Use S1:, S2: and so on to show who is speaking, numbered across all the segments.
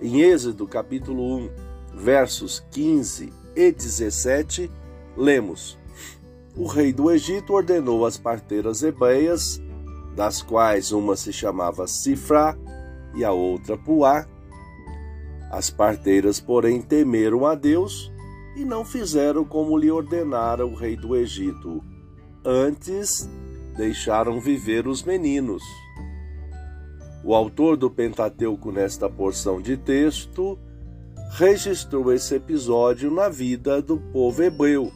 S1: Em Êxodo capítulo 1, versos 15 e 17, lemos: O rei do Egito ordenou as parteiras hebreias, das quais uma se chamava Cifra e a outra Puá. As parteiras, porém, temeram a Deus e não fizeram como lhe ordenara o rei do Egito. Antes, deixaram viver os meninos. O autor do Pentateuco, nesta porção de texto, registrou esse episódio na vida do povo hebreu,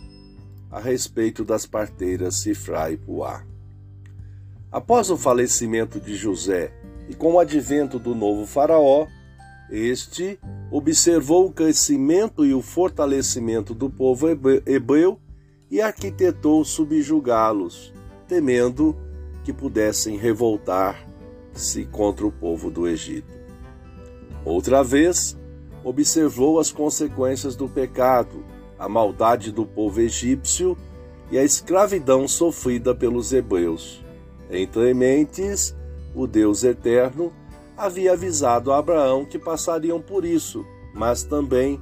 S1: a respeito das parteiras Sifra e Puá. Após o falecimento de José e com o advento do novo faraó, este observou o crescimento e o fortalecimento do povo hebreu e arquitetou subjugá-los, temendo que pudessem revoltar se contra o povo do Egito. Outra vez, observou as consequências do pecado, a maldade do povo egípcio e a escravidão sofrida pelos hebreus. Entre mentes, o Deus eterno havia avisado a Abraão que passariam por isso, mas também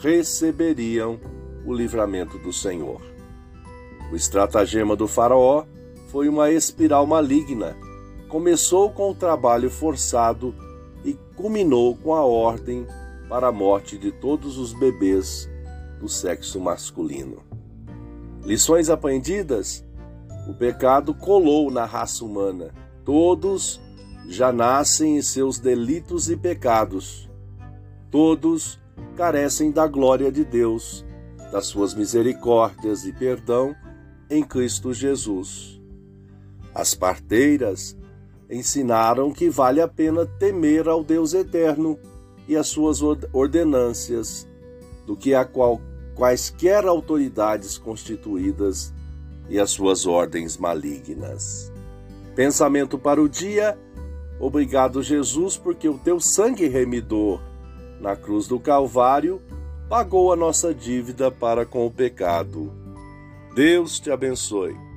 S1: receberiam o livramento do Senhor. O estratagema do Faraó foi uma espiral maligna começou com o trabalho forçado e culminou com a ordem para a morte de todos os bebês do sexo masculino. Lições aprendidas? O pecado colou na raça humana. Todos já nascem em seus delitos e pecados. Todos carecem da glória de Deus, das suas misericórdias e perdão em Cristo Jesus. As parteiras ensinaram que vale a pena temer ao Deus eterno e as suas ordenâncias, do que a qual, quaisquer autoridades constituídas e as suas ordens malignas. Pensamento para o dia. Obrigado, Jesus, porque o teu sangue remidor na cruz do Calvário pagou a nossa dívida para com o pecado. Deus te abençoe.